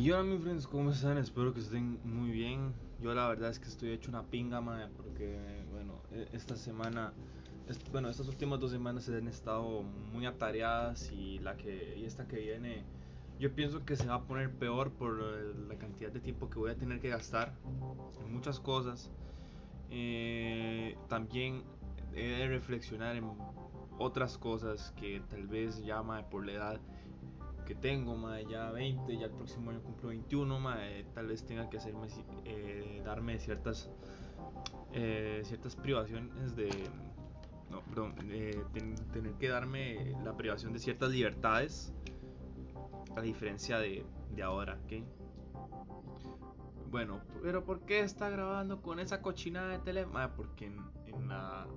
Y hola mis friends, ¿cómo están? Espero que estén muy bien. Yo la verdad es que estoy hecho una pinga, madre, porque bueno, e- esta semana, est- bueno, estas últimas dos semanas se han estado muy atareadas y la que y esta que viene, yo pienso que se va a poner peor por la cantidad de tiempo que voy a tener que gastar en muchas cosas. Eh, también he de reflexionar en otras cosas que tal vez madre, por la edad que tengo, mae, ya 20, ya el próximo año cumplo 21, mae, tal vez tenga que hacerme, eh, darme ciertas, eh, ciertas privaciones de, no, perdón, eh, ten- tener que darme la privación de ciertas libertades, a diferencia de, de ahora, ¿ok? Bueno, pero ¿por qué está grabando con esa cochinada de tele? Ah, porque en, en la,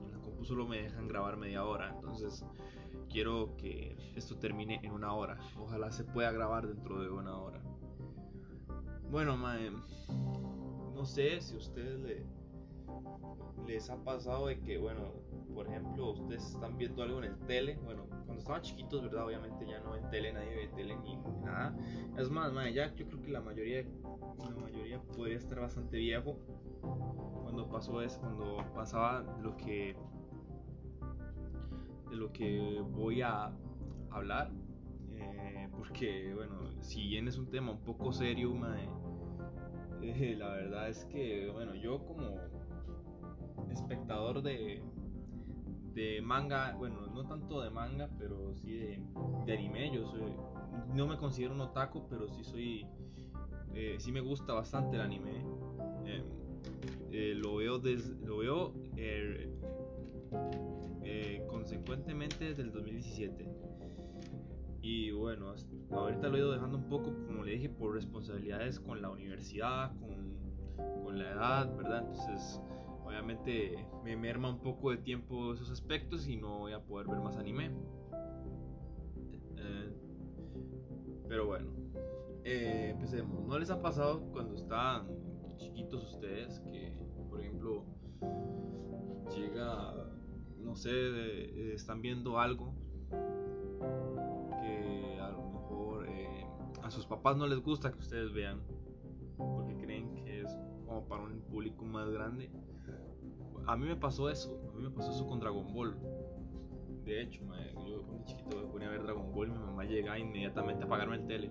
en la compu solo me dejan grabar media hora, entonces quiero que esto termine en una hora. Ojalá se pueda grabar dentro de una hora. Bueno, mae, no sé si a ustedes le, les ha pasado de que, bueno, por ejemplo, ustedes están viendo algo en el tele. Bueno, cuando estaban chiquitos, ¿verdad? Obviamente ya no ven tele, nadie ve tele ni, nada. Es más, mae, ya yo creo que la mayoría, la mayoría podría estar bastante viejo cuando pasó eso, cuando pasaba lo que de lo que voy a hablar. eh, porque, bueno, si bien es un tema un poco serio, eh, la verdad es que, bueno, yo como espectador de, de manga, bueno, no tanto de manga, pero sí de, anime, yo soy, no me considero un otaku, pero sí soy, eh, sí me gusta bastante el anime. eh, lo veo, des- lo veo eh, consecuentemente desde el 2017. Y bueno, ahorita lo he ido dejando un poco, como le dije, por responsabilidades con la universidad, con, con la edad, ¿verdad? Entonces, obviamente me merma un poco de tiempo esos aspectos y no voy a poder ver más anime. Eh, pero bueno, eh, empecemos. ¿No les ha pasado cuando estaban chiquitos ustedes que, por ejemplo, llega, no sé, eh, están viendo algo que a lo mejor eh, a sus papás no les gusta que ustedes vean porque creen que es como para un público más grande? A mí me pasó eso, a mí me pasó eso con Dragon Ball. De hecho, yo cuando chiquito me ponía a ver Dragon Ball y mi mamá llegaba inmediatamente a apagarme el tele.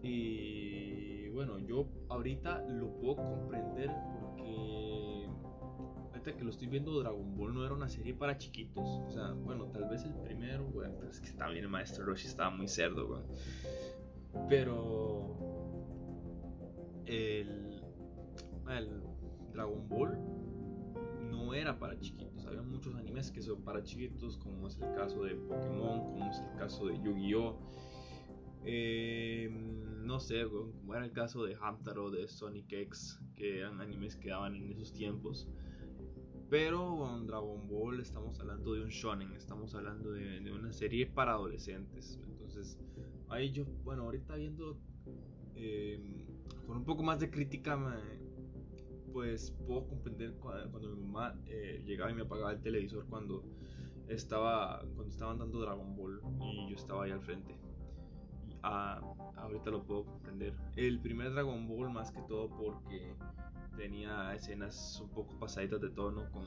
Y bueno, yo ahorita lo puedo comprender que lo estoy viendo, Dragon Ball no era una serie para chiquitos. O sea, bueno, tal vez el primero, bueno, pero es que también el maestro Roshi estaba muy cerdo, weón. Pero el, Dragon Ball no era para chiquitos. Había muchos animes que son para chiquitos, como es el caso de Pokémon, como es el caso de Yu-Gi-Oh! Eh, no sé, como era el caso de Hamtaro, de Sonic X, que eran animes que daban en esos tiempos. Pero con Dragon Ball estamos hablando de un shonen, estamos hablando de, una serie para adolescentes. Entonces, ahí yo, bueno, ahorita viendo eh, con un poco más de crítica, pues puedo comprender cua- cuando mi mamá eh, llegaba y me apagaba el televisor cuando estaba cuando estaban dando Dragon Ball y yo estaba ahí al frente. Ah, ahorita lo puedo comprender. El primer Dragon Ball más que todo porque tenía escenas un poco pasaditas de tono con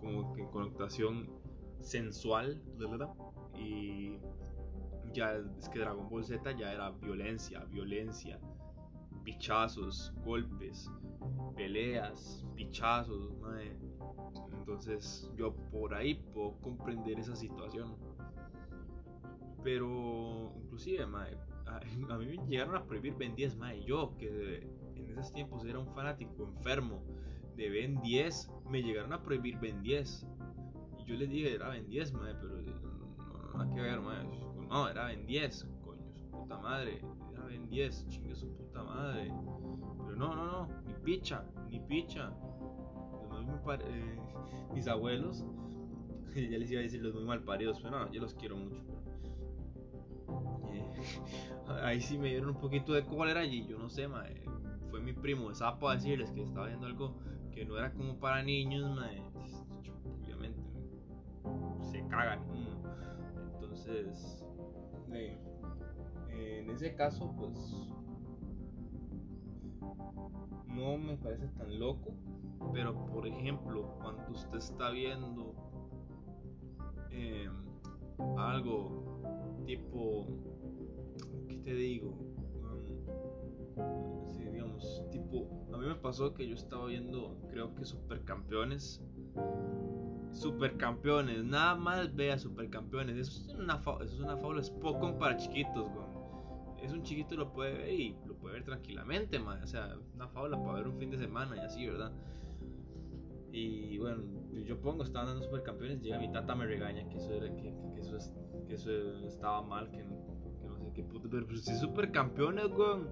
como que connotación sensual, ¿verdad? Y ya es que Dragon Ball Z ya era violencia, violencia, pichazos, golpes, peleas, pichazos, mae. Entonces yo por ahí puedo comprender esa situación. Pero inclusive, mae, a, mí me llegaron a prohibir Ben 10, mae. Yo que en esos tiempos era un fanático enfermo de Ben 10, me llegaron a prohibir Ben 10. Y yo les dije, era Ben 10, mae, pero eh, no, nada que ver, mae. No, era Ben 10, coño, su puta madre. Era Ben 10, chingue su puta madre. Pero no, no, no, ni picha, ni picha. Eh, mis abuelos, ya les iba a decir los muy mal paridos, pero no, yo los quiero mucho. Eh, ahí sí me dieron un poquito de cólera y yo no sé, mae, fue mi primo de sapo a decirles que estaba viendo algo que no era como para niños, mae. Obviamente se cagan. Entonces, eh, en ese caso, pues no me parece tan loco, pero por ejemplo, cuando usted está viendo algo tipo, ¿qué te digo? Um, digamos, tipo, a mí me pasó que yo estaba viendo, creo que Supercampeones. Supercampeones, nada más vea Supercampeones. Eso es una, eso es una fábula, es poco para chiquitos, Es un chiquito lo puede ver y lo puede ver tranquilamente, O sea, una fábula para ver un fin de semana y así, ¿verdad? Y bueno, yo pongo, estaban dando supercampeones, llega mi tata me regaña que eso, era, que, eso, que eso estaba mal, que, no sé qué puto. Pero pues, si supercampeones, weón.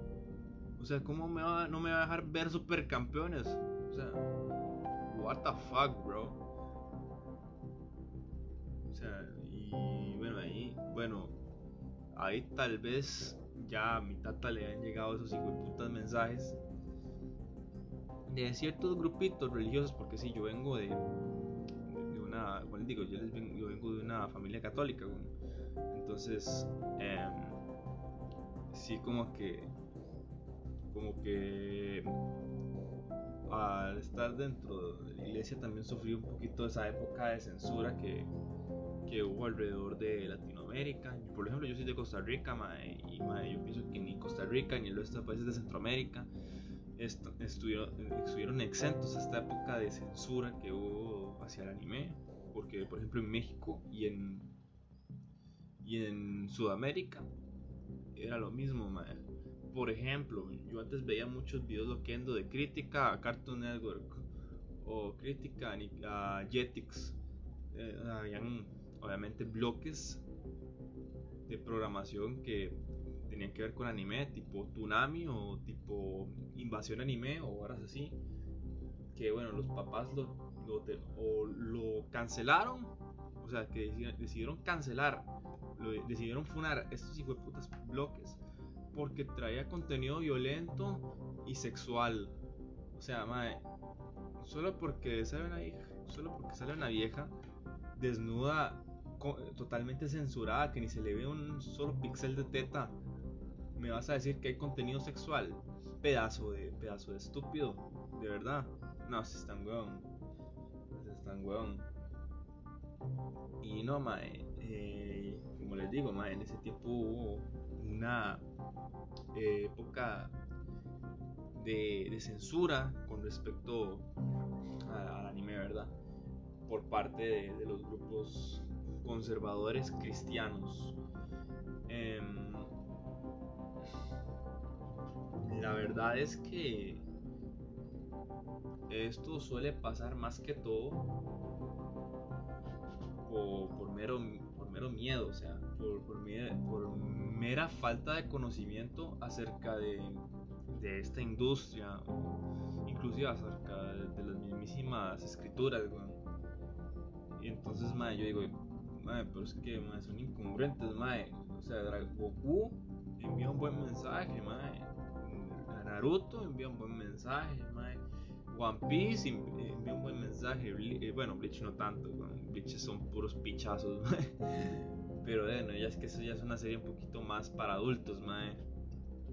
O sea, ¿cómo me va, no me va a dejar ver supercampeones? O sea, what the fuck, bro. O sea, y bueno, ahí, bueno, ahí tal vez ya a mi tata le han llegado esos hijo putas mensajes de ciertos grupitos religiosos, porque si yo vengo de, de, una, bueno, digo, yo, les vengo, yo vengo de una familia católica, entonces, eh, sí como que, como que al estar dentro de la iglesia también sufrí un poquito esa época de censura que, que hubo alrededor de Latinoamérica. Por ejemplo, yo soy de Costa Rica, y yo pienso que ni Costa Rica ni el resto de países de Centroamérica estuvieron, exentos a esta época de censura que hubo hacia el anime, porque por ejemplo en México y en, y en Sudamérica era lo mismo, Por ejemplo, yo antes veía muchos videos loquendo de crítica a Cartoon Network o crítica a Jetix. Eh, habían obviamente bloques de programación que tenían que ver con anime, tipo Tsunami o tipo Invasión Anime o horas así. Que bueno, los papás lo, cancelaron, o sea, que decidieron, cancelar, decidieron funar estos hijos de putas bloques porque traía contenido violento y sexual. O sea, mae, solo porque sale una vieja, solo porque sale una vieja desnuda totalmente censurada que ni se le ve un solo pixel de teta me vas a decir que hay contenido sexual. Pedazo de, pedazo de estúpido, de verdad. No, se están weón. Se están weón. Y no, mae, eh, como les digo, mae, en ese tiempo hubo una eh, época de, censura con respecto al anime, ¿verdad? Por parte de, los grupos conservadores cristianos. Em, la verdad es que esto suele pasar más que todo por, mero, por mero miedo, o sea, por, por, mera falta de conocimiento acerca de, de esta industria, inclusive acerca de, las mismísimas escrituras. Y entonces, madre, yo digo, madre, pero es que son incongruentes, madre. O sea, Goku envía un buen mensaje, madre Naruto envía un buen mensaje, One Piece envía un buen mensaje. Eh, bueno, Bleach no tanto, Bleach son puros pichazos, Pero bueno, ya es que eso ya es una serie un poquito más para adultos,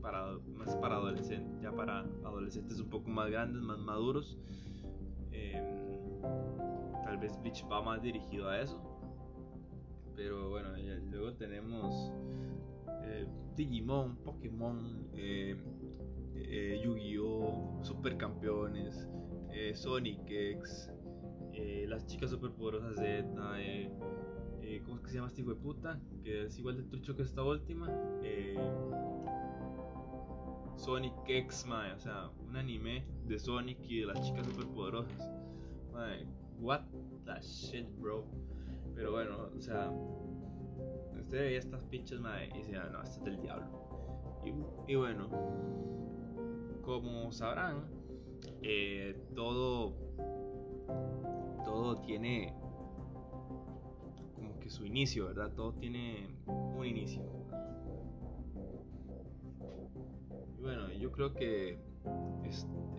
Para, más para adolescentes, ya para adolescentes un poco más grandes, más maduros. Em, tal vez Bleach va más dirigido a eso. Pero bueno, luego tenemos eh, Digimon, Pokémon, eh, eh, Yu-Gi-Oh!, Supercampeones, Sonic X, Las Chicas Superpoderosas Z, ¿cómo es que se llama este hijo de puta? Que es igual de trucho que esta última. Sonic X, mae, o sea, un anime de Sonic y de las chicas superpoderosas. Mae, what the shit, bro. Pero bueno, o sea, usted veía estas pinches, mae, y decía, no, esto es del diablo. y bueno, como sabrán, eh, todo, todo tiene como que su inicio, ¿verdad? Todo tiene un inicio. Y bueno, yo creo que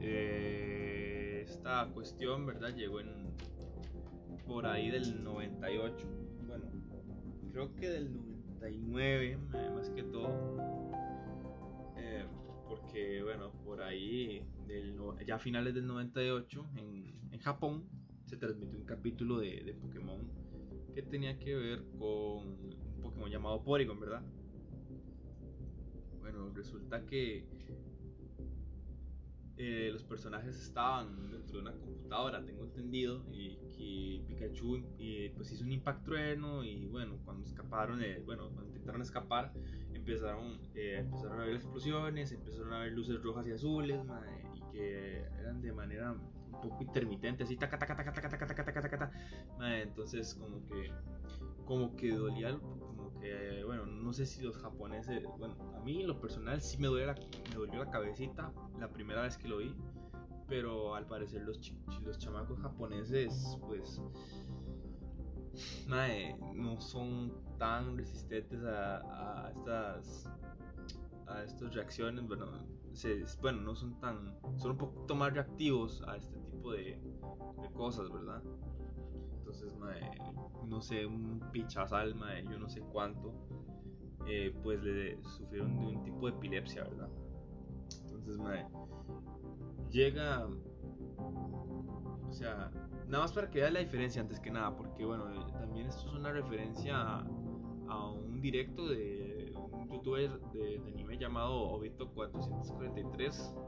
eh, esta cuestión, ¿verdad? Llegó en por ahí del 98. Creo que del 99, más que todo que bueno, por ahí, del, ya a finales del 98, en, en Japón, se transmitió un capítulo de, de, Pokémon que tenía que ver con un Pokémon llamado Porygon, ¿verdad? Bueno, resulta que eh, los personajes estaban dentro de una computadora, tengo entendido, y que Pikachu eh, pues hizo un impacto trueno y bueno, cuando escaparon, eh, bueno, cuando intentaron escapar, empezaron, empezaron a ver explosiones, empezaron a ver luces rojas y azules, y que eran de manera un poco intermitente, así taca taca taca taca taca taca taca taca, entonces como que como que dolía que bueno no sé si los japoneses bueno a mí lo personal sí me duele la, me dolió la cabecita la primera vez que lo vi pero al parecer los los chamacos japoneses pues no son tan resistentes a, a estas a estas reacciones bueno bueno no son tan son un poquito más reactivos a este tipo de, de cosas verdad entonces no sé, un pichazal, mae, yo no sé cuánto, eh, pues le sufrieron de un tipo de epilepsia, ¿verdad? Entonces, mae, llega, o sea, nada más para que vea la diferencia antes que nada, porque bueno, también esto es una referencia a, un directo de un youtuber de, de anime llamado Obito443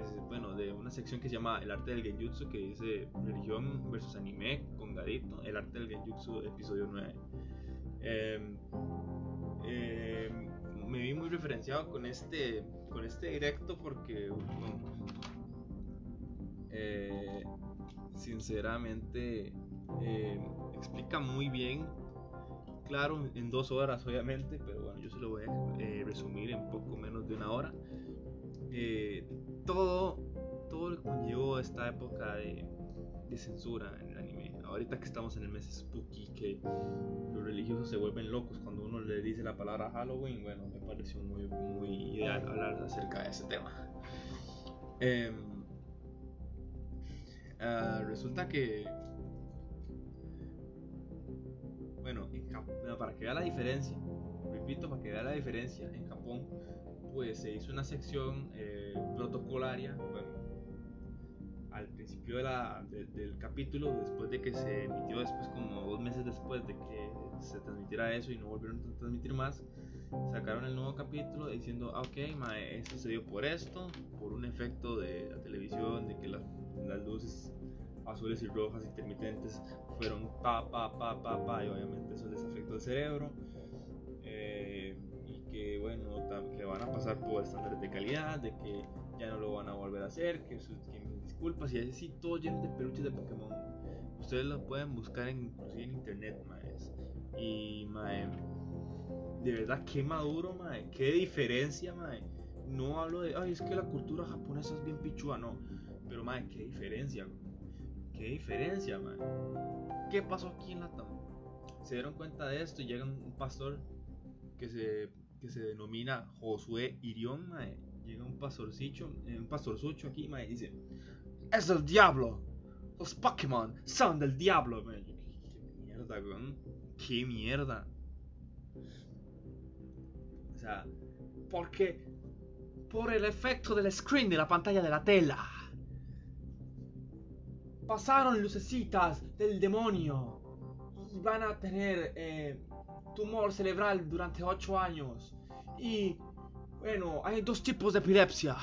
es, bueno, de una sección que se llama El arte del genjutsu, que dice religión versus anime con Gadito, El arte del genjutsu, episodio 9. Em, em, me vi muy referenciado con este, con este directo porque, eh, sinceramente, em, explica muy bien claro, en dos horas obviamente, pero bueno, yo se lo voy a eh, resumir en poco menos de una hora. Eh, todo, todo lo que conllevó esta época de, censura en el anime. Ahorita que estamos en el mes spooky, que los religiosos se vuelven locos cuando uno le dice la palabra Halloween, bueno, me pareció muy, muy ideal hablar acerca de ese tema. Em, ah, resulta que, bueno, para que vea la diferencia, repito, para que vea la diferencia, en Japón pues se hizo una sección eh, protocolaria, bueno, al principio de la, del capítulo, después de que se emitió, después como dos meses después de que se transmitiera eso y no volvieron a transmitir más, sacaron el nuevo capítulo diciendo, ah, ok, mae, esto se dio por esto, por un efecto de la televisión, de que las luces azules y rojas intermitentes fueron pa, pa, pa, pa, pa, y obviamente eso les afectó el cerebro bueno, que van a pasar por estándares de calidad, de que ya no lo van a volver a hacer, que, sus, que mis disculpas y así, todo lleno de peluches de Pokémon. Ustedes lo pueden buscar en, inclusive en internet, maes. Y mae, de verdad qué maduro, mae, qué diferencia, mae. No hablo de, ay, es que la cultura japonesa es bien pichua, no. Pero mae, qué diferencia, qué diferencia, mae. ¿Qué pasó aquí en la Se dieron cuenta de esto y llega un pastor que se que se denomina Josué Irión, llega un pastorcito, eh, un pastorzucho aquí, mae, y dice, es el diablo, los Pokémon son del diablo, mae. Qué mierda, weón, qué mierda. O sea, porque por el efecto del screen de la pantalla de la tela. Pasaron lucecitas del demonio y van a tener eh, tumor cerebral durante 8 años. Y bueno, hay dos tipos de epilepsia.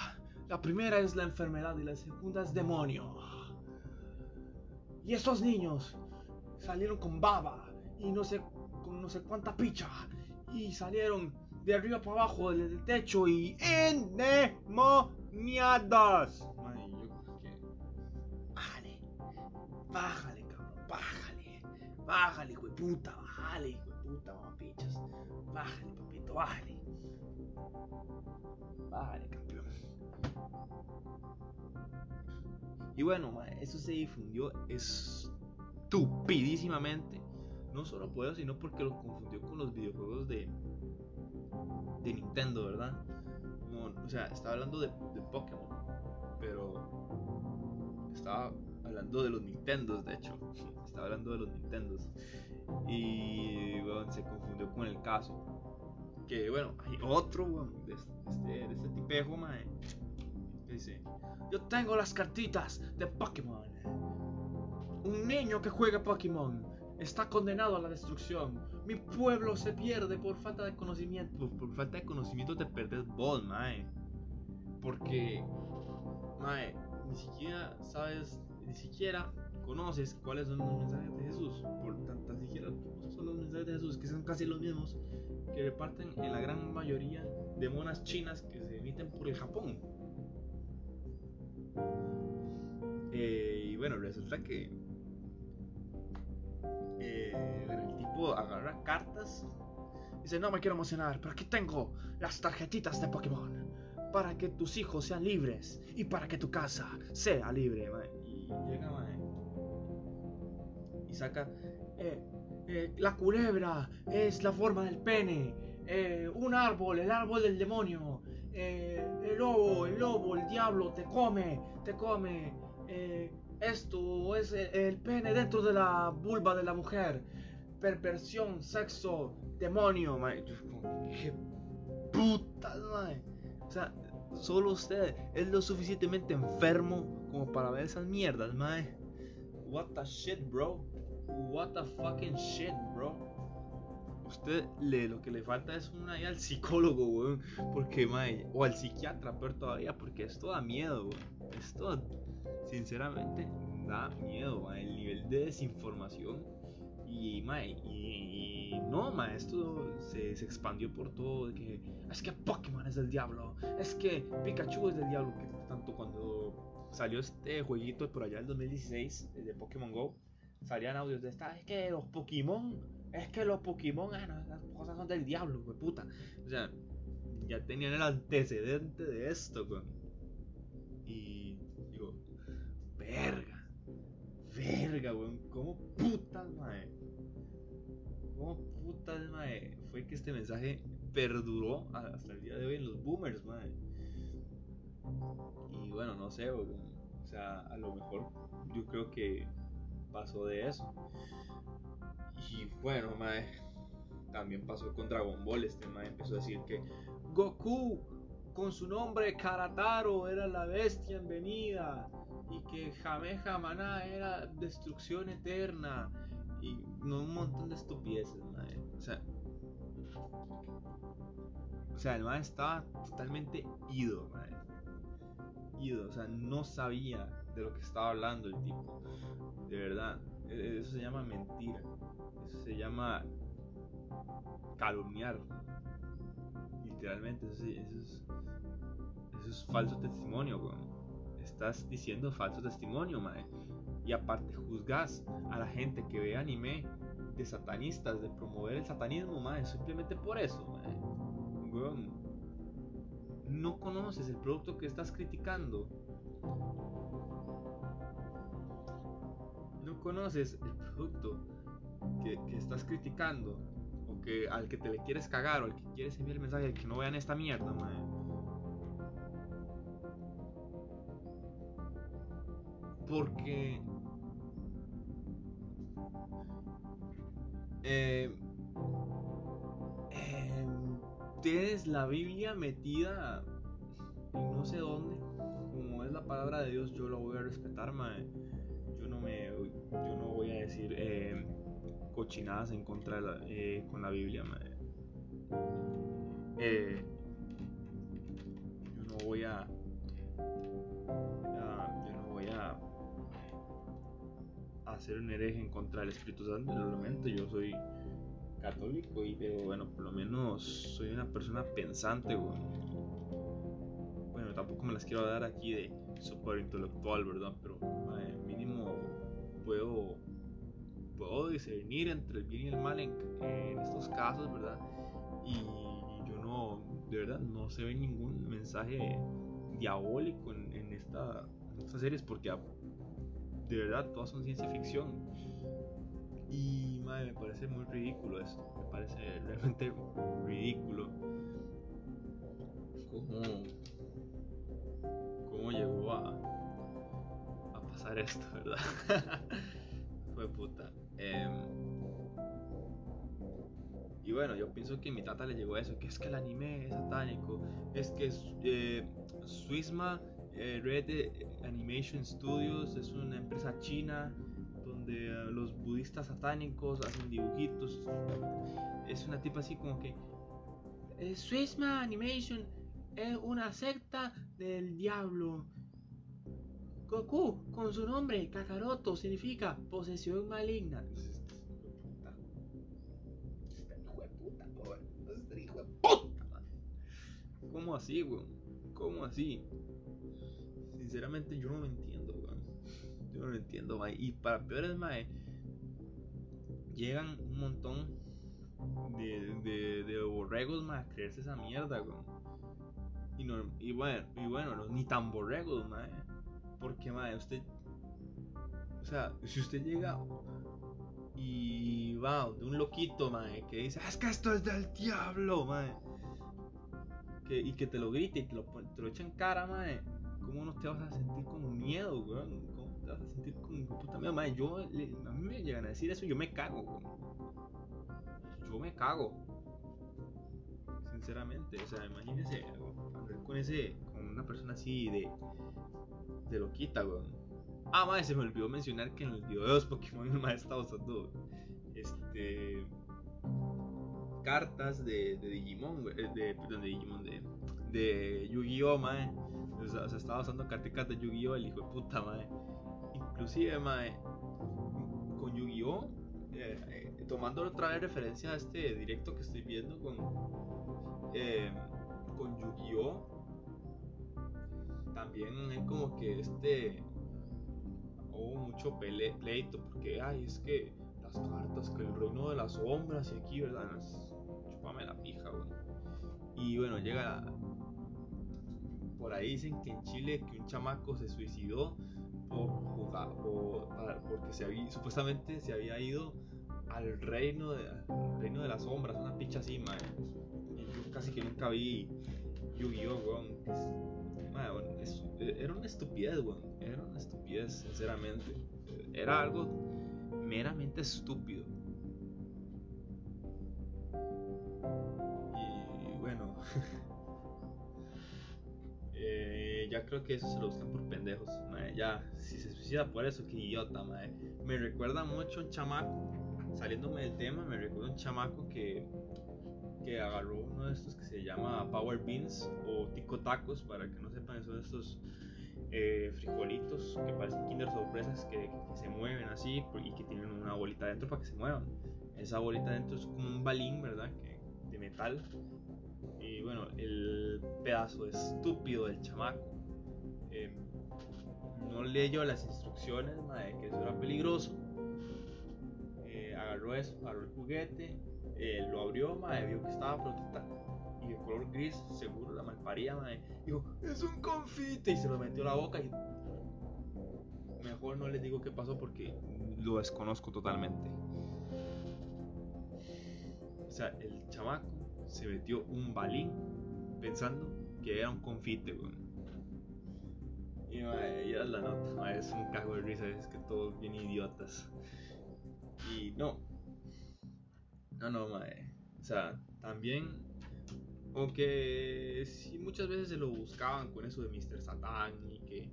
La primera es la enfermedad y la segunda es demonio. Y estos niños salieron con baba y no sé, con no sé cuánta picha. Y salieron de arriba para abajo del, techo y endemoniados. Bájale, bájale, cabrón, bájale, bájale, hijo de puta, bájale, Bájale, papito, bájale. Bájale, campeón. Y bueno, eso se difundió estupidísimamente. No solo por eso, sino porque lo confundió con los videojuegos de, de Nintendo, ¿verdad? o sea, estaba hablando de, de Pokémon, pero estaba hablando de los Nintendos, de hecho. Estaba hablando de los Nintendos. Y bueno, se confundió con el caso. Que bueno, hay otro, weón, de, este, de este tipejo, mae. Que dice: Yo tengo las cartitas de Pokémon. Un niño que juega Pokémon está condenado a la destrucción. Mi pueblo se pierde por falta de conocimiento. Por, falta de conocimiento te perdes vos, mae. Porque, mae, ni siquiera sabes, ni siquiera conoces cuáles son los mensajes de Jesús. Por tanto, siquiera son los mensajes de Jesús, que son casi los mismos que reparten en la gran mayoría de monas chinas que se emiten por el Japón. Eh, y bueno, resulta que eh, el tipo agarra cartas y dice, no me quiero emocionar, pero aquí tengo las tarjetitas de Pokémon para que tus hijos sean libres y para que tu casa sea libre. Y llega saca eh, eh, la culebra es la forma del pene, eh, un árbol, el árbol del demonio, el lobo, el lobo, el diablo te come, te come, esto es el, pene dentro de la vulva de la mujer, perversión, sexo, demonio, qué puta, O sea, solo usted es lo suficientemente enfermo como para ver esas mierdas, mae. What the shit, bro. What the fucking shit, bro. Usted le, lo que le falta es una al psicólogo, weón. Porque, mae, o al psiquiatra, peor todavía, porque esto da miedo, weón. Esto, sinceramente, da miedo, mae. El nivel de desinformación. Y, mae, y, no, mae, esto se, se, expandió por todo. que es que Pokémon es del diablo. Es que Pikachu es del diablo. Que tanto cuando salió este jueguito por allá en 2016 de Pokémon Go salían audios de esta, es que los Pokémon, es que los Pokémon, ah, no, las cosas son del diablo, güey, puta. O sea, ya tenían el antecedente de esto, güey. Y digo, verga, verga, güey, ¿cómo putas, mae? ¿Cómo putas, mae? Fue que este mensaje perduró hasta el día de hoy en los boomers, mae. Y bueno, no sé, güey. O sea, a lo mejor yo creo que pasó de eso. Y bueno, mae, también pasó con Dragon Ball. Este mae empezó a decir que Goku, con su nombre Karataro, era la bestia en venida. Y que Jameja Maná era destrucción eterna. Y no un montón de estupideces, mae. O sea, o sea, el mae estaba totalmente ido, mae. Ido, o sea, no sabía de lo que estaba hablando el tipo. De verdad, e-, eso se llama mentira. Eso se llama calumniar. Literalmente, eso, es, falso testimonio, Estás diciendo falso testimonio, mae. Y aparte juzgas a la gente que ve anime de satanistas, de promover el satanismo, mae, simplemente por eso, mae. no conoces el producto que estás criticando conoces el producto que, estás criticando o que al que te le quieres cagar o al que quieres enviar el mensaje de que no vean esta mierda, Porque eh, em, tienes la Biblia metida en no sé dónde. Como es la palabra de Dios, yo lo voy a respetar, mae yo no voy a decir eh, cochinadas en contra de la, eh, con la Biblia. Eh, yo no voy a, yo no voy a hacer un hereje en contra del Espíritu Santo. Realmente yo soy católico y bueno, por lo menos soy una persona pensante. Bueno, tampoco me las quiero dar aquí de super intelectual, ¿verdad? Pero mínimo puedo, puedo discernir entre el bien y el mal en, estos casos, ¿verdad? Y yo no, de verdad, no se ve ningún mensaje diabólico en, esta, estas series porque de verdad todas son ciencia ficción. Y madre, me parece muy ridículo esto, me parece realmente ridículo. ¿Cómo, cómo llegó a, esto, ¿verdad? Fue puta. Em, Y bueno, yo pienso que mi tata le llegó eso, que es que el anime es satánico, es que eh, eh, Red Animation Studios es una empresa china donde eh, los budistas satánicos hacen dibujitos. Es una tipa así como que eh, Animation es una secta del diablo. Goku, con su nombre, Kakaroto, significa posesión maligna. ¿Cómo así, weón? ¿Cómo así? Sinceramente yo no lo entiendo, weón. Yo no lo entiendo, mae. Y para peores, mae, llegan un montón de, de, de borregos, mae, a creerse esa mierda, weón. Y, no, y bueno, y bueno, ni tan borregos, mae. Porque, mae, usted. O sea, si usted llega y va de un loquito, mae, que dice, es que esto es del diablo, mae. Que, y que te lo grite y te lo, te echa en cara, mae. ¿Cómo no te vas a sentir con miedo, weón? ¿Cómo te vas a sentir con puta miedo, mae? Yo, a mí me llegan a decir eso, yo me cago, weón. Yo me cago. Sinceramente, o sea, imagínese andar con ese, con una persona así de, de loquita, weón. Ah, madre, se me olvidó mencionar que en el video de los Pokémon el maestro estaba usando este cartas de, de Digimon, de, perdón, de Digimon, de, de Yu-Gi-Oh, mae. O sea, estaba usando cartas de Yu-Gi-Oh, el hijo de puta, mae. Inclusive, mae, con Yu-Gi-Oh, eh, eh, tomando otra vez referencia a este directo que estoy viendo con, eh, con Yu-Gi-Oh, también hay como que este hubo mucho pleito porque ay es que las cartas que el reino de las sombras y aquí verdad chupame la pija y bueno llega por ahí dicen que en Chile que un chamaco se suicidó por jugar por, porque se supuestamente se había ido al reino de reino de las sombras una picha así man. Casi que nunca vi Yu-Gi-Oh weón. Era una estupidez weón. Era una estupidez sinceramente. Era algo meramente estúpido. Y bueno. Eh, ya creo que eso se lo buscan por pendejos madre. ya si se suicida por eso que idiota madre. me recuerda mucho un chamaco saliéndome del tema me recuerda un chamaco que que agarró uno de estos que se llama Power Beans o Tico Tacos, para que no sepan, son estos eh, frijolitos que parecen Kinder Sorpresas que, se mueven así y que tienen una bolita dentro para que se muevan. Esa bolita dentro es como un balín, ¿verdad? De metal. Y bueno, el pedazo estúpido del chamaco eh, no leyó las instrucciones, de que eso era peligroso. Eh, agarró eso, agarró el juguete eh, lo abrió, madre, vio que estaba protesta y de color gris, seguro la malparía, madre. Dijo, es un confite y se lo metió a la boca y mejor no les digo qué pasó porque lo desconozco totalmente. O sea, el chamaco se metió un balín pensando que era un confite, weón. Y madre, ya la nota, es un cago de risa, es que todos bien idiotas. Y no, no, no, mae. O sea, también. Aunque sí, muchas veces se lo buscaban con eso de Mr. Satan y que.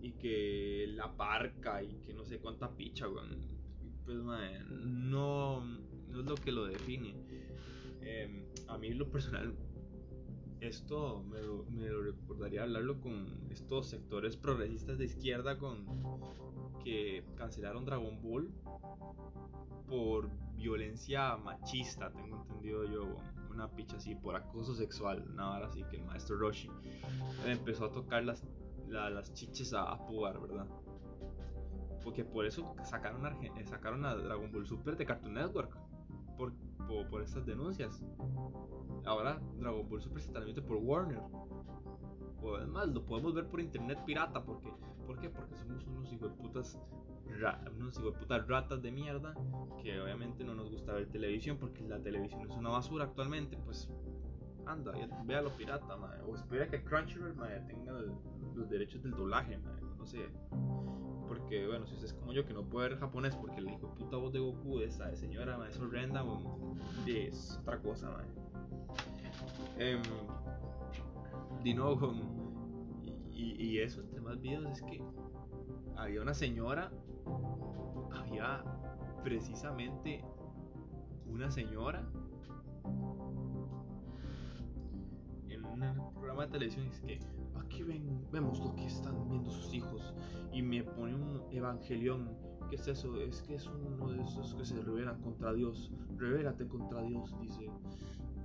Y que la parca y que no sé cuánta picha, weón. Pues, mae, no, no es lo que lo define. Em, a mí, lo personal, esto me lo, me lo, recordaría hablarlo con estos sectores progresistas de izquierda con que cancelaron Dragon Ball por violencia machista, tengo entendido yo, una picha así, por acoso sexual, nada así que el maestro Roshi empezó a tocar las, las chiches a, a ¿verdad? Porque por eso sacaron a, sacaron a Dragon Ball Super de Cartoon Network, por, por, estas denuncias. Ahora Dragon Ball Super se transmite por Warner. O además lo podemos ver por internet pirata, porque, ¿por qué? Porque somos unos hijos de putas unos putas ratas de mierda que obviamente no nos gusta ver televisión porque la televisión es una basura actualmente, pues anda, véalo pirata, o espera que Crunchyroll tenga los derechos del doblaje, no sé. Porque, bueno, si usted es como yo que no puede ver japonés porque el hijo puta voz de Goku, esa de señora, es horrenda, es otra cosa, man. Eh, de nuevo, y, y, eso entre más videos es que había una señora, había precisamente una señora en un programa de televisión es que aquí ven, vemos lo que están viendo sus hijos y me pone un evangelión ¿Qué es eso? Es que es uno de esos que se revelan contra Dios. Revélate contra Dios, dice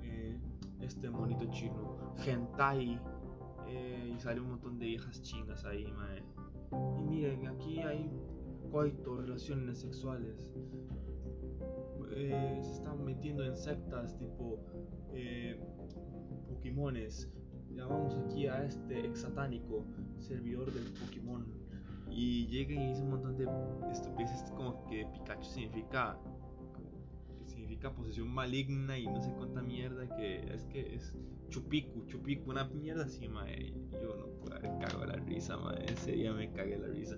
eh, este monito chino. Gentai. Eh, y sale un montón de viejas chingas ahí, mae. Y miren, aquí hay coito, relaciones sexuales. Eh, se están metiendo en sectas tipo Pokémones. Llamamos aquí a este ex satánico, servidor del Pokémon. Y llega y dice un montón de estupideces como que Pikachu significa que significa posesión maligna y no sé cuánta mierda que es que es chupicu, chupicu, una mierda así, mae. Yo no puedo cago la risa, mae. Ese día me cagué la risa.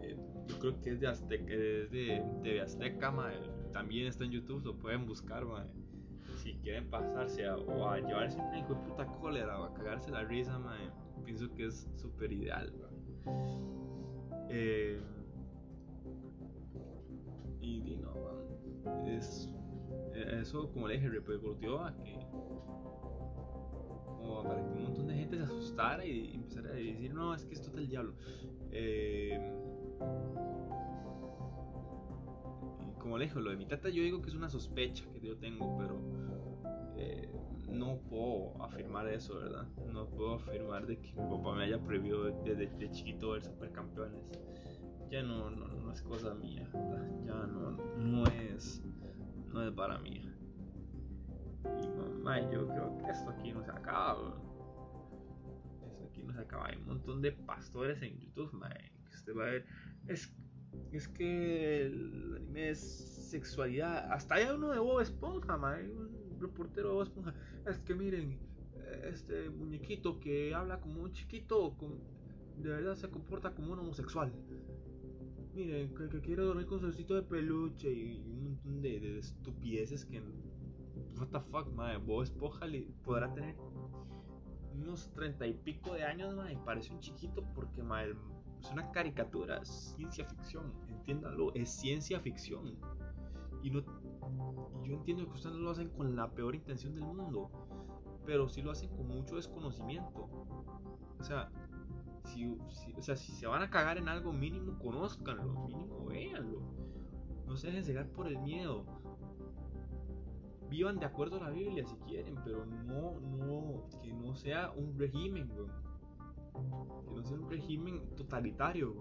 Eh, yo creo que es de Azteca, es Azteca, mae también está en YouTube, lo pueden buscar, Si quieren pasarse o a llevarse una hijo de puta cólera o a cagarse la risa, pienso que es súper ideal, eh, y, no, es eso, como le dije, repercutió a que como para un montón de gente se asustara y empezara a decir, no, es que esto es del diablo. Eh, como le lo de mi tata yo digo que es una sospecha que yo tengo, pero eh, no puedo afirmar eso, ¿verdad? No puedo afirmar de que mi papá me haya prohibido desde de, chiquito ver supercampeones. Ya no, no, es cosa mía, ya no, no es, no es para mí. Y mamá, yo creo que esto aquí no se acaba, Esto aquí no se acaba. Hay un montón de pastores en YouTube, man, que usted va a ver. Es es que el anime es sexualidad. Hasta hay uno de Bob Esponja, un reportero de Bob Esponja. Es que miren, este muñequito que habla como un chiquito, de verdad se comporta como un homosexual. Miren, que, quiere dormir con su osito de peluche y un montón de, estupideces que. What the fuck, madre. Bob Esponja podrá tener unos treinta y pico de años, madre. Parece un chiquito porque, madre, es una caricatura, es ciencia ficción, entiéndalo, es ciencia ficción. Y no, yo entiendo que ustedes no lo hacen con la peor intención del mundo, pero sí lo hacen con mucho desconocimiento. O sea, si, o sea, si se van a cagar en algo mínimo, conózcanlo, mínimo véanlo. No se dejen cegar por el miedo. Vivan de acuerdo a la Biblia si quieren, pero no, no, que no sea un régimen, que no sea un régimen totalitario.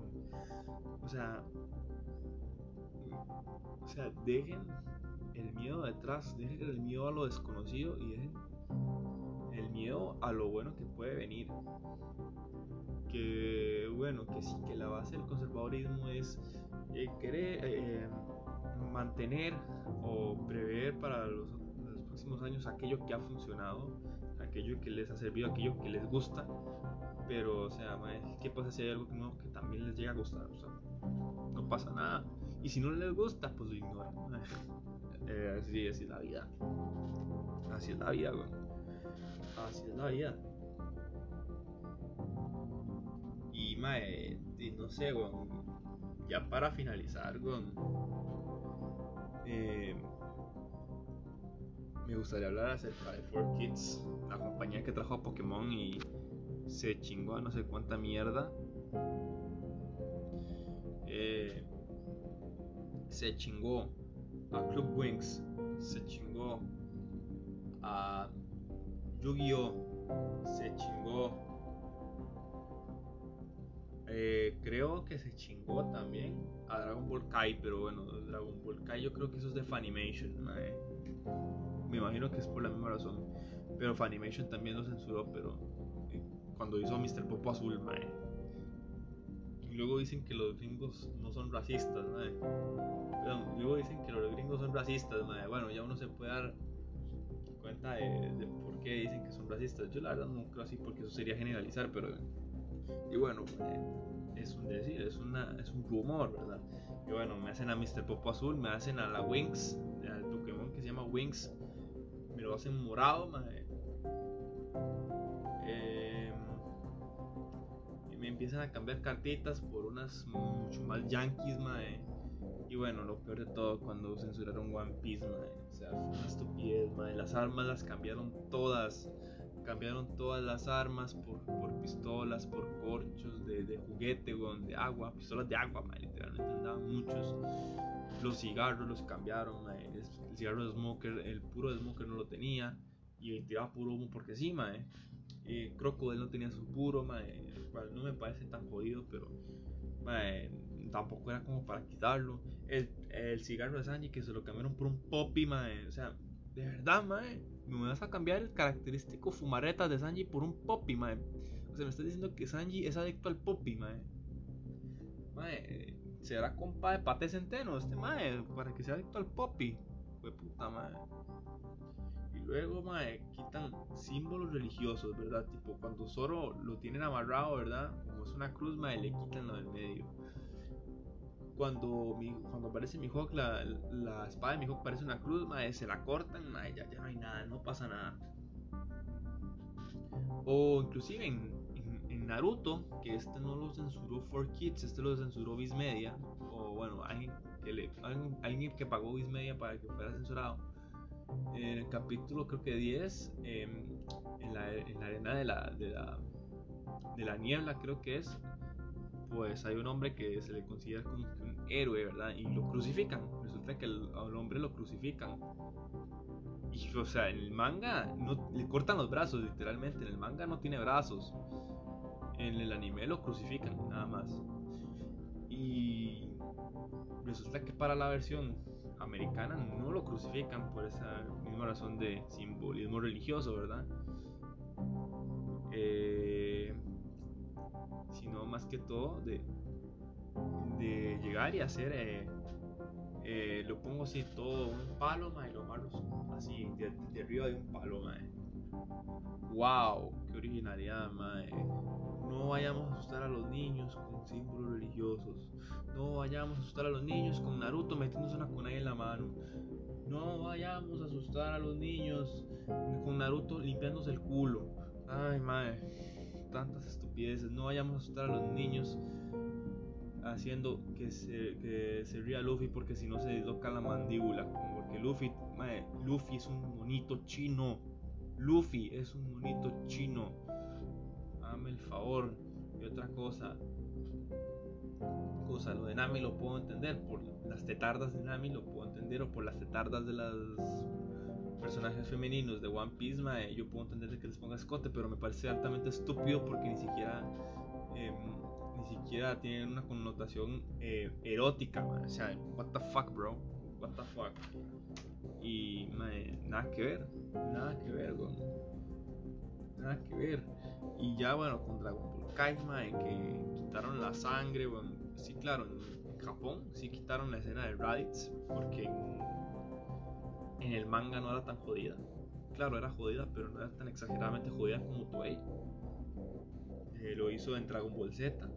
O sea, o sea, dejen el miedo detrás, dejen el miedo a lo desconocido y dejen el miedo a lo bueno que puede venir. Que bueno, que sí, que la base del conservadurismo es eh, querer eh, mantener o prever para los, próximos años aquello que ha funcionado, aquello que les ha servido, aquello que les gusta, pero, o sea, ¿qué pasa si hay algo nuevo que también les llega a gustar? No pasa nada. Y si no les gusta, pues lo ignoran. Eh, así, es la vida. Así es la vida, güey. Así es la vida. Y, mae, no sé, güey. Ya para finalizar, güey. Eh, me gustaría hablar acerca de 4Kids, la compañía que trajo a Pokémon y se chingó a no sé cuánta mierda. Eh, se chingó a Club Wings, se chingó a Yu-Gi-Oh, se chingó. Eh, creo que se chingó también a Dragon Ball Kai, pero bueno, Dragon Ball Kai yo creo que eso es de Funimation. Me imagino que es por la misma razón. Pero Funimation también lo censuró, pero cuando hizo Mr. Popo Azul, mae. Y luego dicen que los gringos no son racistas, mae. Perdón, luego dicen que los gringos son racistas, mae. Bueno, ya uno se puede dar cuenta de, por qué dicen que son racistas. Yo la verdad no creo así porque eso sería generalizar, pero Y bueno, es un decir, es, una, es un rumor, ¿verdad? Y bueno, me hacen a Mr. Popo Azul, me hacen a la Wings, al Pokémon que se llama Wings, me lo hacen morado, em, me empiezan a cambiar cartitas por unas mucho más yankees, mae. Y bueno, lo peor de todo, cuando censuraron One Piece, mae. O sea, fue una estupidez, mae. Las armas las cambiaron todas cambiaron todas las armas por, por pistolas, por corchos de, de juguete, de agua, pistolas de agua, literalmente andaban muchos. Los cigarros los cambiaron, el, cigarro de Smoker, el puro de Smoker no lo tenía y tiraba puro humo porque sí, mae. Eh, Crocodile no tenía su puro, mae, no me parece tan jodido, pero tampoco era como para quitarlo. El, el cigarro de Sanji que se lo cambiaron por un Poppy, mae, o sea, de verdad, mae me vas a cambiar el característico fumareta de Sanji por un Poppy, mae. O sea, me estás diciendo que Sanji es adicto al Poppy, mae. Mae, será compa de Pate Centeno este mae, para que sea adicto al Poppy. Puta. Luego, mae, quitan símbolos religiosos, ¿verdad? Tipo, cuando Zoro lo tienen amarrado, ¿verdad? Como es una cruz, mae, le quitan lo del medio cuando, cuando aparece mi Hawk, la, la, espada de mi Hawk parece una cruz, se la cortan, ya, ya, no hay nada, no pasa nada. O inclusive en, en, Naruto, que este no lo censuró 4Kids, este lo censuró Viz Media, o bueno, alguien que, le, alguien, que pagó Viz Media para que fuera censurado. En el capítulo creo que 10, em, en, la, en, la, arena de la, de la, de la niebla creo que es, pues hay un hombre que se le considera como un héroe, ¿verdad? Y lo crucifican. Resulta que al hombre lo crucifican. Y, o sea, en el manga no, le cortan los brazos, literalmente. En el manga no tiene brazos. En el anime lo crucifican, nada más. Y resulta que para la versión americana no lo crucifican por esa misma razón de simbolismo religioso, ¿verdad? Eh, sino más que todo de, llegar y hacer, eh, eh, lo pongo así todo un palo, y lo malo así de, arriba de un palo, Wow, qué originalidad, No vayamos a asustar a los niños con símbolos religiosos. No vayamos a asustar a los niños con Naruto metiéndose una kunai en la mano. No vayamos a asustar a los niños con Naruto limpiándose el culo. Ay, mae tantas estupideces. No vayamos a asustar a los niños haciendo que se, que ría Luffy porque si no se disloca la mandíbula. Porque Luffy, Luffy es un monito chino. Luffy es un monito chino. Dame el favor. Y otra cosa. Cosa, lo de Nami lo puedo entender. Por las tetardas de Nami lo puedo entender. O por las tetardas de las personajes femeninos de One Piece, yo puedo entender que les ponga escote, pero me parece altamente estúpido porque ni siquiera em, ni siquiera tienen una connotación eh, erótica, o sea, what the fuck, bro, what the fuck. Y nada que ver, nada que ver, Nada que ver. Y ya bueno, con Dragon Ball Kai, en que quitaron la sangre, bueno, sí, claro, en Japón sí quitaron la escena de Raditz, porque en el manga no era tan jodida. Claro, era jodida, pero no era tan exageradamente jodida como Toei. Eh, lo hizo en Dragon Ball Z.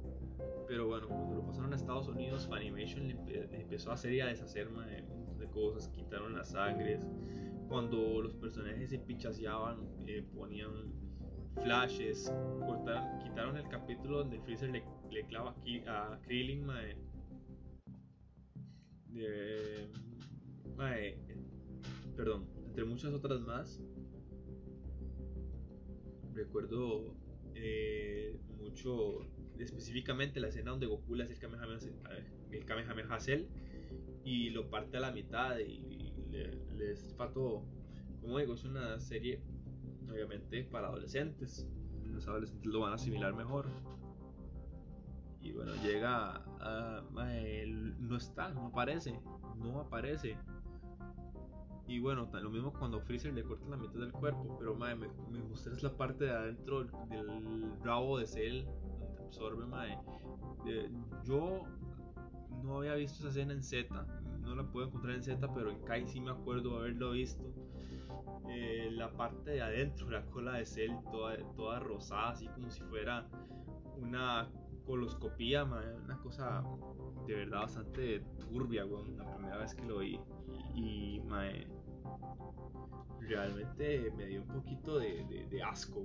Pero bueno, cuando lo pasaron a Estados Unidos, Funimation empezó a hacer y a deshacer cosas. Quitaron las sangres. Cuando los personajes se pichaseaban, eh, ponían flashes. Cortaron, quitaron el capítulo donde Freezer le, clava a Krillin. de, perdón, entre muchas otras más, recuerdo eh, mucho específicamente la escena donde Goku le hace el Kamehameha, el Kamehameha Cell y lo parte a la mitad y le, le todo. Como digo, es una serie obviamente para adolescentes. Los adolescentes lo van a asimilar mejor. Y bueno, llega a... no está, no aparece, no aparece. Y bueno, lo mismo cuando Freezer le corta la mitad del cuerpo, pero me, me es la parte de adentro del rabo de Cell, donde absorbe, mae. yo no había visto esa escena en Z, no la puedo encontrar en Z, pero en Kai sí me acuerdo haberlo visto. Eh, la parte de adentro, la cola de Cell toda, toda rosada, así como si fuera una coloscopía, una cosa de verdad bastante turbia, la primera vez que lo vi. Y, realmente me dio un poquito de, asco,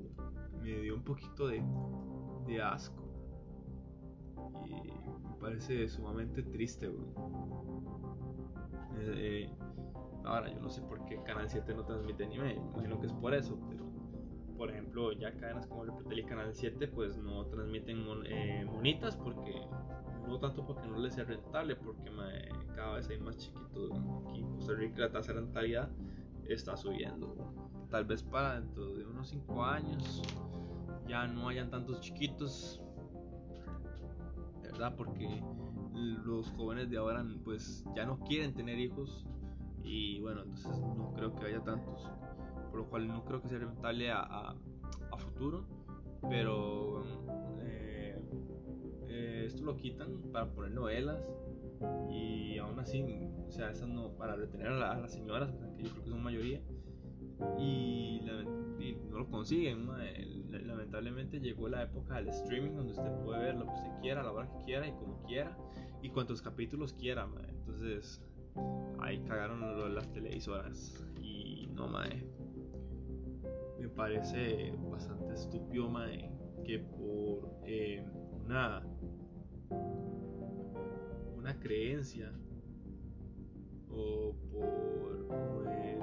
me dio un poquito de, asco. Y me parece sumamente triste, eh, ahora, yo no sé por qué Canal 7 no transmite anime, imagino que es por eso, pero por ejemplo, ya cadenas como el Pretel y Canal 7 pues no transmiten eh, monitas porque no tanto porque no les sea rentable, porque cada vez hay más chiquitos. Aquí en Costa Rica la tasa de rentabilidad está subiendo. Tal vez para dentro de unos 5 años ya no hayan tantos chiquitos, ¿verdad? Porque los jóvenes de ahora pues ya no quieren tener hijos y bueno, entonces no creo que haya tantos por lo cual no creo que sea rentable a, a, futuro, pero eh, eh, esto lo quitan para poner novelas y aún así, o sea, esas no, para retener a, las señoras, que yo creo que son mayoría, y, no lo consiguen. Lamentablemente llegó la época del streaming donde usted puede ver lo que usted quiera, la hora que quiera y como quiera y cuantos capítulos quiera. Entonces ahí cagaron las televisoras y no, mae me parece bastante estúpido, mae, que por eh, una, una creencia o por eh,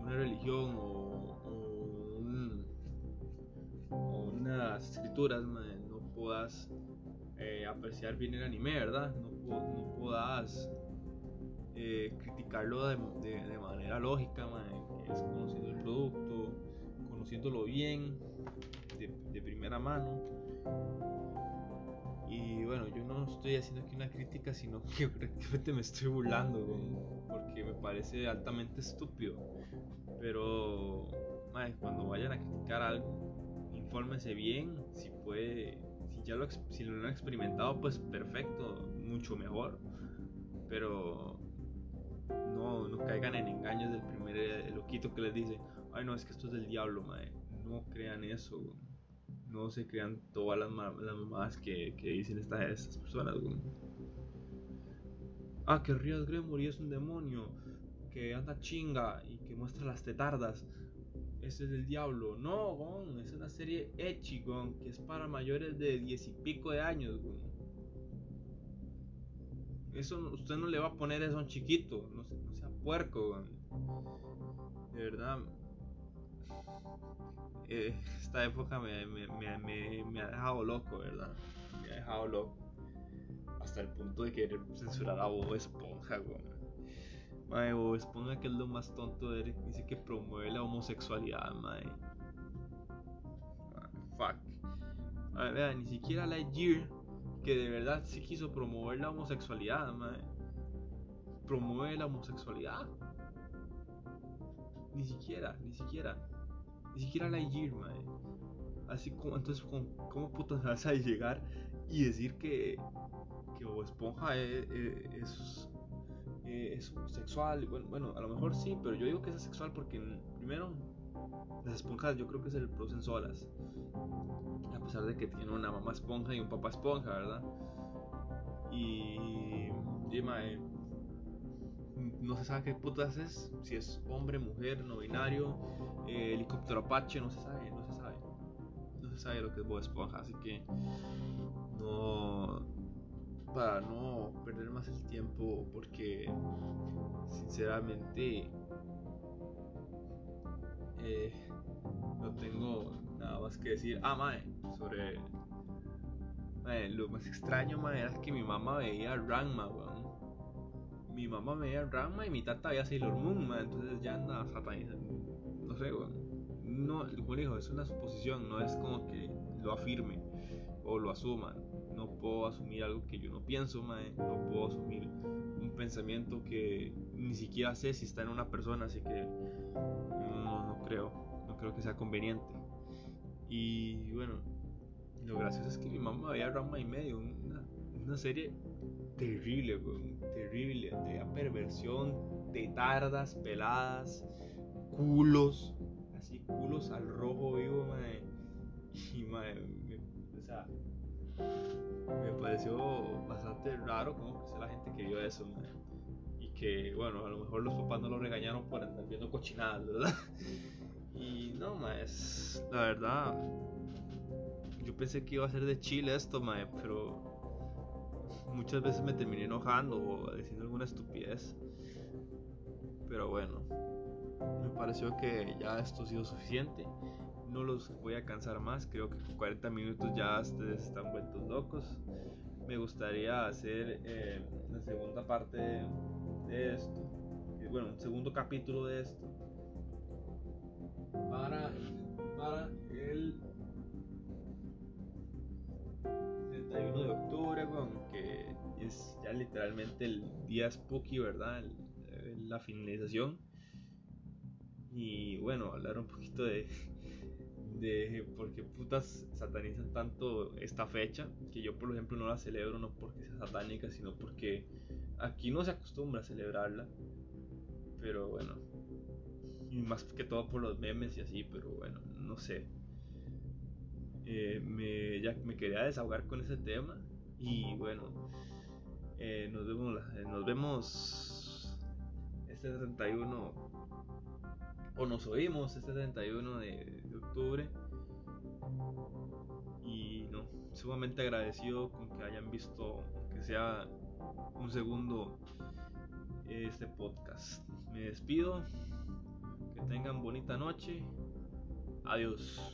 una religión o, escrituras no puedas eh, apreciar bien el anime, ¿verdad? No, no puedas criticarlo de, manera lógica, es conociendo el producto, conociéndolo bien, de, primera mano. Y bueno, yo no estoy haciendo aquí una crítica, sino que prácticamente me estoy burlando, porque me parece altamente estúpido. Pero cuando vayan a criticar algo, infórmense bien, si puede, si ya lo, si lo han experimentado, pues perfecto, mucho mejor. Pero no, no caigan en engaños del primer eh, loquito que les dice, ay no, es que esto es del diablo, mae. No crean eso, No se crean todas las, las mamadas que, dicen estas, estas personas, Ah, que Ríos Gremory es un demonio que anda chinga y que muestra las tetardas. Ese es del diablo. No, gon, es una serie Echi, que es para mayores de diez y pico de años, Eso usted no le va a poner eso a un chiquito, no, no sea puerco, De verdad, eh, esta época me, ha dejado loco, ¿verdad? Me ha dejado loco. Hasta el punto de querer censurar a Bob Esponja, güey. Mae, Bob Esponja, que es lo más tonto de él, dice que promueve la homosexualidad, mae. fuck. A ver, vea, ni siquiera Lightyear, que de verdad sí quiso promover la homosexualidad, mae. Promueve la homosexualidad. Ni siquiera, ni siquiera. Ni siquiera Lightyear, mae. Así como, entonces, ¿cómo, putas vas a llegar y decir que, que Esponja es, es, es, sexual? Bueno, bueno, a lo mejor sí, pero yo digo que es sexual porque, primero, las esponjas yo creo que se reproducen solas. A pesar de que tiene una mamá esponja y un papá esponja, ¿verdad? Y. y mae, no se sabe qué putas es, si es hombre, mujer, no binario, eh, helicóptero Apache, no se sabe, no se sabe. No se sabe lo que es Bob Esponja, así que no. Para no perder más el tiempo, porque sinceramente eh, no tengo nada más que decir. Ah, mae, sobre. lo más extraño, mae, era que mi mamá veía Ranma, weón mi mamá veía Rama y mi tata veía Sailor Moon, entonces ya anda satanizando. No sé, No, como digo, es una suposición, no es como que lo afirme o lo asuma. No puedo asumir algo que yo no pienso, no puedo asumir un pensamiento que ni siquiera sé si está en una persona, así que no, no creo, no creo que sea conveniente. Y bueno, lo gracioso es que mi mamá veía Rama y medio, una, una serie terrible, terrible, de perversión, de tardas, peladas, culos, así culos al rojo vivo, Y, o sea, me pareció bastante raro como que la gente que vio eso, Y que, bueno, a lo mejor los papás no lo regañaron por andar viendo cochinadas, ¿verdad? Y no, más, la verdad, yo pensé que iba a ser de Chile esto, mae, pero muchas veces me terminé enojando o diciendo alguna estupidez. Pero bueno, me pareció que ya esto ha sido suficiente. No los voy a cansar más. Creo que con 40 minutos ya ustedes están vueltos locos. Me gustaría hacer eh, la segunda parte de esto. Bueno, un segundo capítulo de esto. Para, para el 31 de octubre, que es ya literalmente el día spooky, ¿verdad? la finalización. Y bueno, hablar un poquito de, de por qué putas satanizan tanto esta fecha, que yo por ejemplo no la celebro no porque sea satánica, sino porque aquí no se acostumbra celebrarla. Pero bueno, y más que todo por los memes y así, pero bueno, no sé. Eh, me, ya me quería desahogar con ese tema y bueno, eh, nos vemos, eh, nos vemos este 31 o nos oímos este 31 de, octubre y no, sumamente agradecido con que hayan visto que sea un segundo este podcast. Me despido, que tengan bonita noche, adiós.